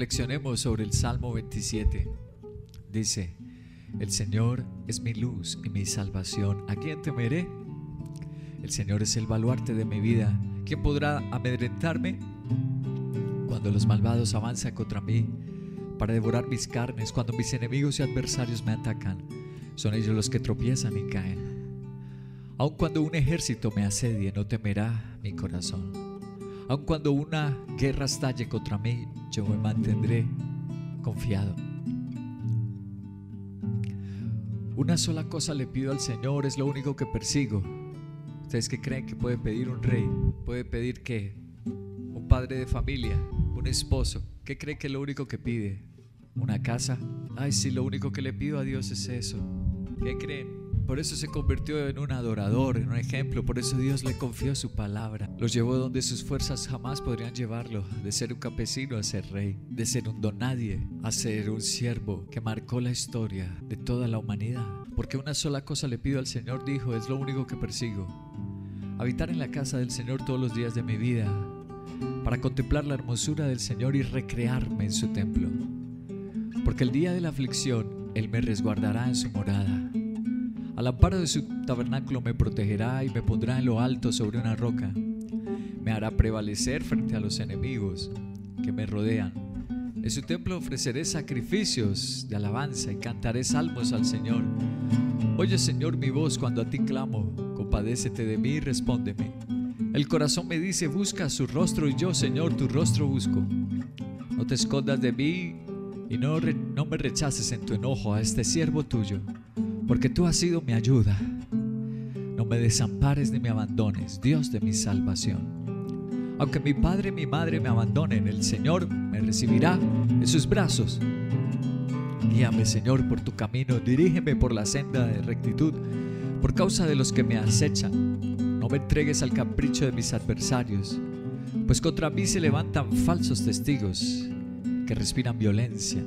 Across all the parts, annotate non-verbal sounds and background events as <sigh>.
Reflexionemos sobre el Salmo 27. Dice, el Señor es mi luz y mi salvación. ¿A quién temeré? El Señor es el baluarte de mi vida. ¿Quién podrá amedrentarme? Cuando los malvados avanzan contra mí para devorar mis carnes, cuando mis enemigos y adversarios me atacan, son ellos los que tropiezan y caen. Aun cuando un ejército me asedie, no temerá mi corazón. Aun cuando una guerra estalle contra mí, yo me mantendré confiado. Una sola cosa le pido al Señor, es lo único que persigo. ¿Ustedes que creen que puede pedir un rey? ¿Puede pedir qué? Un padre de familia, un esposo. ¿Qué cree que es lo único que pide? ¿Una casa? Ay, sí, lo único que le pido a Dios es eso. ¿Qué creen? Por eso se convirtió en un adorador, en un ejemplo. Por eso Dios le confió su palabra. Los llevó donde sus fuerzas jamás podrían llevarlo. De ser un campesino a ser rey. De ser un donadie a ser un siervo que marcó la historia de toda la humanidad. Porque una sola cosa le pido al Señor, dijo, es lo único que persigo. Habitar en la casa del Señor todos los días de mi vida. Para contemplar la hermosura del Señor y recrearme en su templo. Porque el día de la aflicción Él me resguardará en su morada. Al amparo de su tabernáculo me protegerá y me pondrá en lo alto sobre una roca. Me hará prevalecer frente a los enemigos que me rodean. En su templo ofreceré sacrificios de alabanza y cantaré salmos al Señor. Oye Señor mi voz cuando a ti clamo, compadécete de mí y respóndeme. El corazón me dice, busca su rostro y yo, Señor, tu rostro busco. No te escondas de mí y no, no me rechaces en tu enojo a este siervo tuyo porque tú has sido mi ayuda. No me desampares ni me abandones, Dios de mi salvación. Aunque mi padre y mi madre me abandonen, el Señor me recibirá en sus brazos. Guíame, Señor, por tu camino, dirígeme por la senda de rectitud, por causa de los que me acechan. No me entregues al capricho de mis adversarios, pues contra mí se levantan falsos testigos que respiran violencia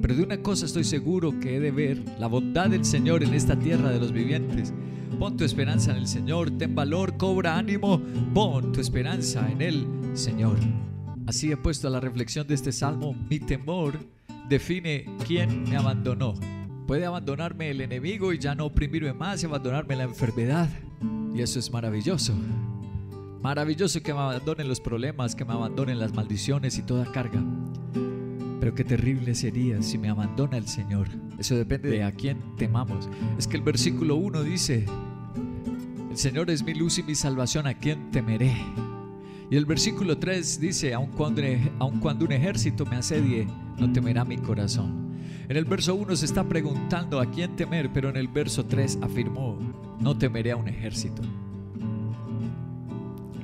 pero de una cosa estoy seguro que he de ver, la bondad del Señor en esta tierra de los vivientes. Pon tu esperanza en el Señor, ten valor, cobra ánimo, pon tu esperanza en el Señor. Así he puesto a la reflexión de este salmo, mi temor define quién me abandonó. Puede abandonarme el enemigo y ya no oprimirme más y abandonarme la enfermedad. Y eso es maravilloso. Maravilloso que me abandonen los problemas, que me abandonen las maldiciones y toda carga. Pero qué terrible sería si me abandona el Señor. Eso depende de a quién temamos. Es que el versículo 1 dice, el Señor es mi luz y mi salvación, ¿a quién temeré? Y el versículo 3 dice, aun cuando, aun cuando un ejército me asedie, no temerá mi corazón. En el verso 1 se está preguntando a quién temer, pero en el verso 3 afirmó, no temeré a un ejército.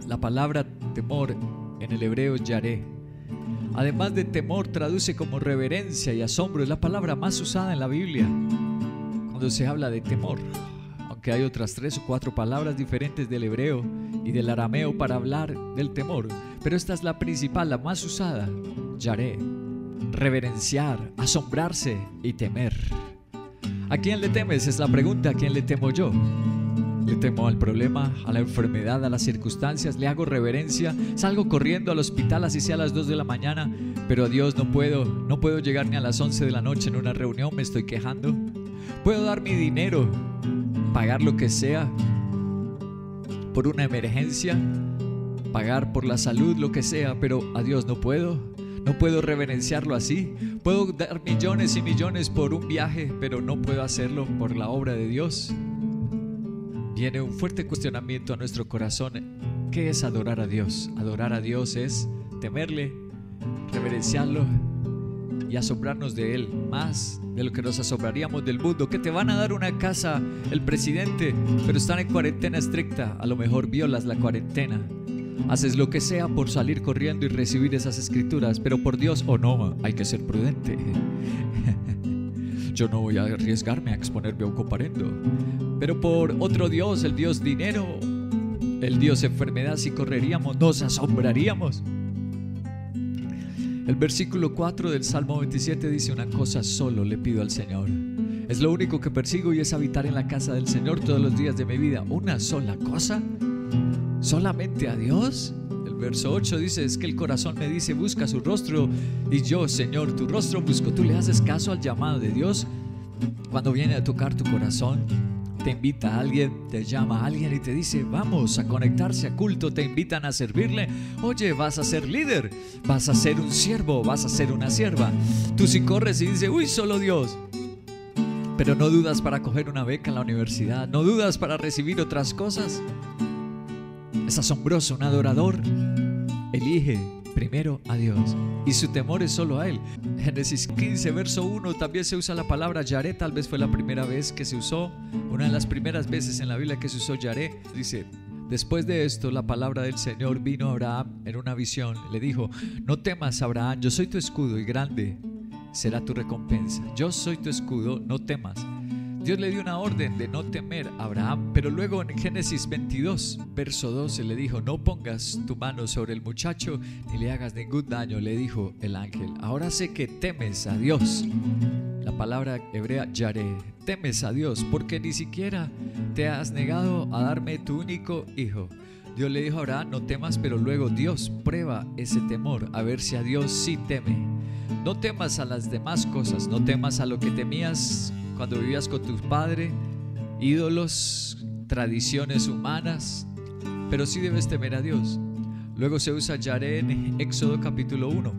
La palabra temor en el hebreo yaré Además de temor, traduce como reverencia y asombro. Es la palabra más usada en la Biblia cuando se habla de temor. Aunque hay otras tres o cuatro palabras diferentes del hebreo y del arameo para hablar del temor. Pero esta es la principal, la más usada. Yaré. Reverenciar, asombrarse y temer. ¿A quién le temes? Es la pregunta. ¿A quién le temo yo? Le temo al problema, a la enfermedad, a las circunstancias, le hago reverencia, salgo corriendo al hospital así sea a las 2 de la mañana, pero a Dios no puedo, no puedo llegar ni a las 11 de la noche en una reunión, me estoy quejando. Puedo dar mi dinero, pagar lo que sea por una emergencia, pagar por la salud, lo que sea, pero a Dios no puedo. No puedo reverenciarlo así. Puedo dar millones y millones por un viaje, pero no puedo hacerlo por la obra de Dios viene un fuerte cuestionamiento a nuestro corazón. ¿Qué es adorar a Dios? Adorar a Dios es temerle, reverenciarlo y asombrarnos de Él más de lo que nos asombraríamos del mundo. Que te van a dar una casa el presidente, pero están en cuarentena estricta. A lo mejor violas la cuarentena. Haces lo que sea por salir corriendo y recibir esas escrituras, pero por Dios o no, hay que ser prudente. <laughs> Yo no voy a arriesgarme a exponerme a un comparendo. Pero por otro Dios, el Dios dinero, el Dios enfermedad, si correríamos, nos asombraríamos. El versículo 4 del Salmo 27 dice una cosa solo le pido al Señor. Es lo único que persigo y es habitar en la casa del Señor todos los días de mi vida. ¿Una sola cosa? ¿Solamente a Dios? El verso 8 dice, es que el corazón me dice, busca su rostro y yo, Señor, tu rostro busco. ¿Tú le haces caso al llamado de Dios cuando viene a tocar tu corazón? Te invita a alguien, te llama a alguien y te dice, vamos a conectarse a culto, te invitan a servirle. Oye, vas a ser líder, vas a ser un siervo, vas a ser una sierva. Tú si corres y dices, uy, solo Dios. Pero no dudas para coger una beca en la universidad, no dudas para recibir otras cosas. Es asombroso, un adorador elige primero a Dios y su temor es solo a Él. Génesis 15, verso 1, también se usa la palabra Yaré, tal vez fue la primera vez que se usó, una de las primeras veces en la Biblia que se usó Yaré. Dice, Después de esto, la palabra del Señor vino a Abraham en una visión. Le dijo, no temas, Abraham, yo soy tu escudo y grande será tu recompensa. Yo soy tu escudo, no temas. Dios le dio una orden de no temer a Abraham, pero luego en Génesis 22, verso 12, le dijo, no pongas tu mano sobre el muchacho ni le hagas ningún daño, le dijo el ángel. Ahora sé que temes a Dios. La palabra hebrea yaré, temes a Dios porque ni siquiera te has negado a darme tu único hijo. Dios le dijo a Abraham, no temas, pero luego Dios prueba ese temor, a ver si a Dios sí teme. No temas a las demás cosas, no temas a lo que temías cuando vivías con tu padre, ídolos, tradiciones humanas, pero sí debes temer a Dios. Luego se usa Yaré en Éxodo capítulo 1,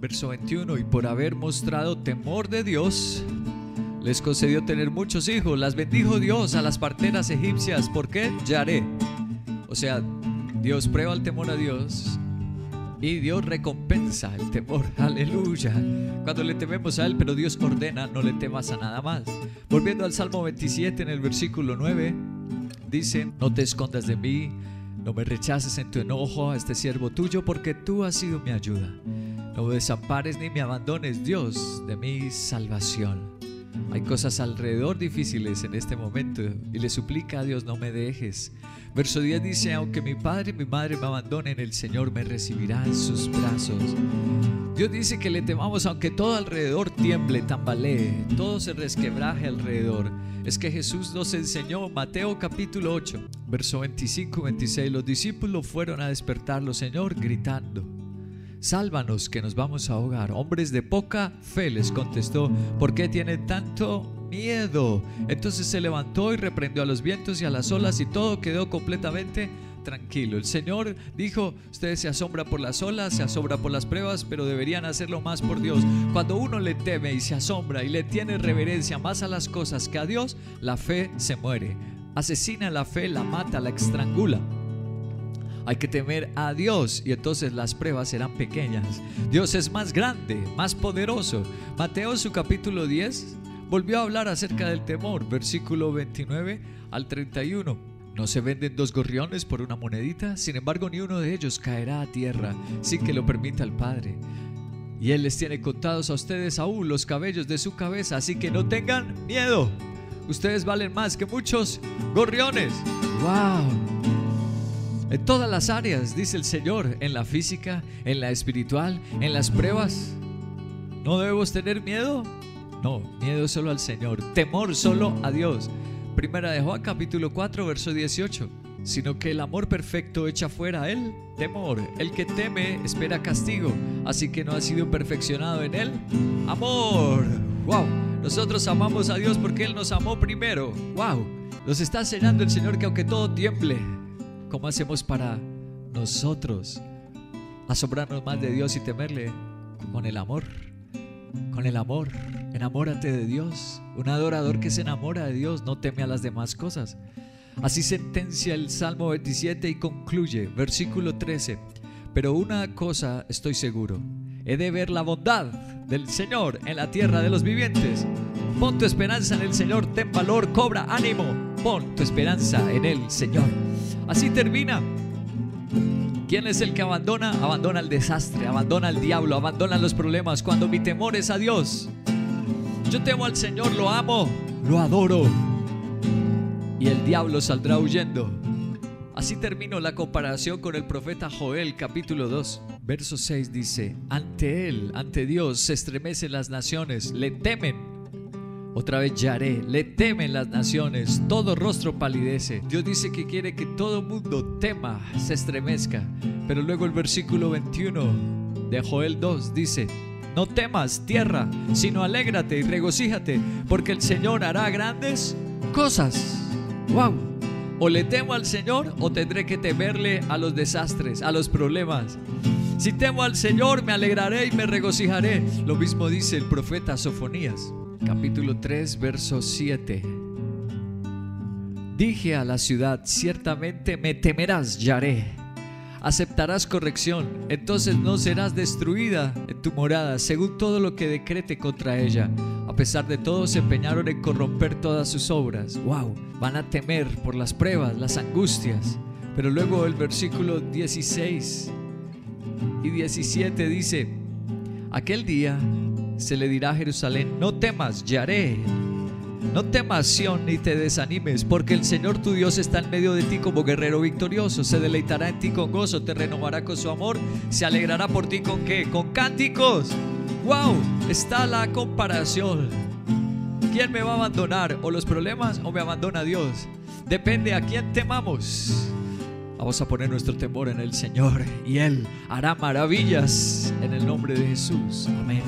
verso 21, y por haber mostrado temor de Dios, les concedió tener muchos hijos, las bendijo Dios a las parteras egipcias, ¿por qué? Yaré. O sea, Dios prueba el temor a Dios y Dios recompensa el temor. <laughs> Aleluya. Cuando le tememos a Él, pero Dios ordena, no le temas a nada más. Volviendo al Salmo 27 en el versículo 9, dice, no te escondas de mí, no me rechaces en tu enojo a este siervo tuyo, porque tú has sido mi ayuda. No me desampares ni me abandones, Dios, de mi salvación. Hay cosas alrededor difíciles en este momento y le suplica a Dios, no me dejes. Verso 10 dice, aunque mi padre y mi madre me abandonen, el Señor me recibirá en sus brazos. Dios dice que le temamos aunque todo alrededor tiemble, tambalee, todo se resquebraje alrededor. Es que Jesús nos enseñó, Mateo capítulo 8, verso 25 26, los discípulos fueron a despertarlo, Señor, gritando. Sálvanos que nos vamos a ahogar. Hombres de poca fe les contestó, ¿por qué tienen tanto miedo. Entonces se levantó y reprendió a los vientos y a las olas y todo quedó completamente tranquilo. El Señor dijo, ustedes se asombran por las olas, se asombran por las pruebas, pero deberían hacerlo más por Dios. Cuando uno le teme y se asombra y le tiene reverencia más a las cosas que a Dios, la fe se muere. Asesina la fe, la mata, la estrangula. Hay que temer a Dios y entonces las pruebas serán pequeñas. Dios es más grande, más poderoso. Mateo su capítulo 10 volvió a hablar acerca del temor, versículo 29 al 31. No se venden dos gorriones por una monedita, sin embargo ni uno de ellos caerá a tierra sin que lo permita el Padre. Y Él les tiene contados a ustedes aún los cabellos de su cabeza, así que no tengan miedo. Ustedes valen más que muchos gorriones. ¡Wow! En todas las áreas, dice el Señor, en la física, en la espiritual, en las pruebas. ¿No debemos tener miedo? No, miedo solo al Señor, temor solo a Dios. Primera de Juan capítulo 4, verso 18. Sino que el amor perfecto echa fuera el temor. El que teme espera castigo, así que no ha sido perfeccionado en él. Amor. Wow. Nosotros amamos a Dios porque Él nos amó primero. Wow. Nos está enseñando el Señor que aunque todo tiemble, ¿cómo hacemos para nosotros asombrarnos más de Dios y temerle con el amor? Con el amor. Enamórate de Dios. Un adorador que se enamora de Dios no teme a las demás cosas. Así sentencia el Salmo 27 y concluye, versículo 13. Pero una cosa estoy seguro, he de ver la bondad del Señor en la tierra de los vivientes. Pon tu esperanza en el Señor, ten valor, cobra ánimo, pon tu esperanza en el Señor. Así termina ¿Quién es el que abandona? Abandona el desastre, abandona el diablo, abandona los problemas. Cuando mi temor es a Dios. Yo temo al Señor, lo amo, lo adoro. Y el diablo saldrá huyendo. Así termino la comparación con el profeta Joel capítulo 2. Verso 6 dice, ante él, ante Dios, se estremecen las naciones, le temen. Otra vez Yaré, le temen las naciones, todo rostro palidece. Dios dice que quiere que todo mundo tema, se estremezca. Pero luego el versículo 21 de Joel 2 dice, no temas tierra, sino alégrate y regocíjate, porque el Señor hará grandes cosas. ¡Wow! O le temo al Señor o tendré que temerle a los desastres, a los problemas. Si temo al Señor, me alegraré y me regocijaré. Lo mismo dice el profeta Sofonías, capítulo 3, verso 7. Dije a la ciudad, ciertamente me temerás, Yaré. Aceptarás corrección, entonces no serás destruida en tu morada, según todo lo que decrete contra ella. A pesar de todo, se empeñaron en corromper todas sus obras. ¡Wow! Van a temer por las pruebas, las angustias. Pero luego el versículo 16 y 17 dice, aquel día se le dirá a Jerusalén, no temas, Yaré, no temas, Sión, ni te desanimes, porque el Señor tu Dios está en medio de ti como guerrero victorioso. Se deleitará en ti con gozo, te renovará con su amor, se alegrará por ti con qué? Con cánticos wow, está la comparación. ¿Quién me va a abandonar? ¿O los problemas o me abandona Dios? Depende a quién temamos. Vamos a poner nuestro temor en el Señor y Él hará maravillas en el nombre de Jesús. Amén.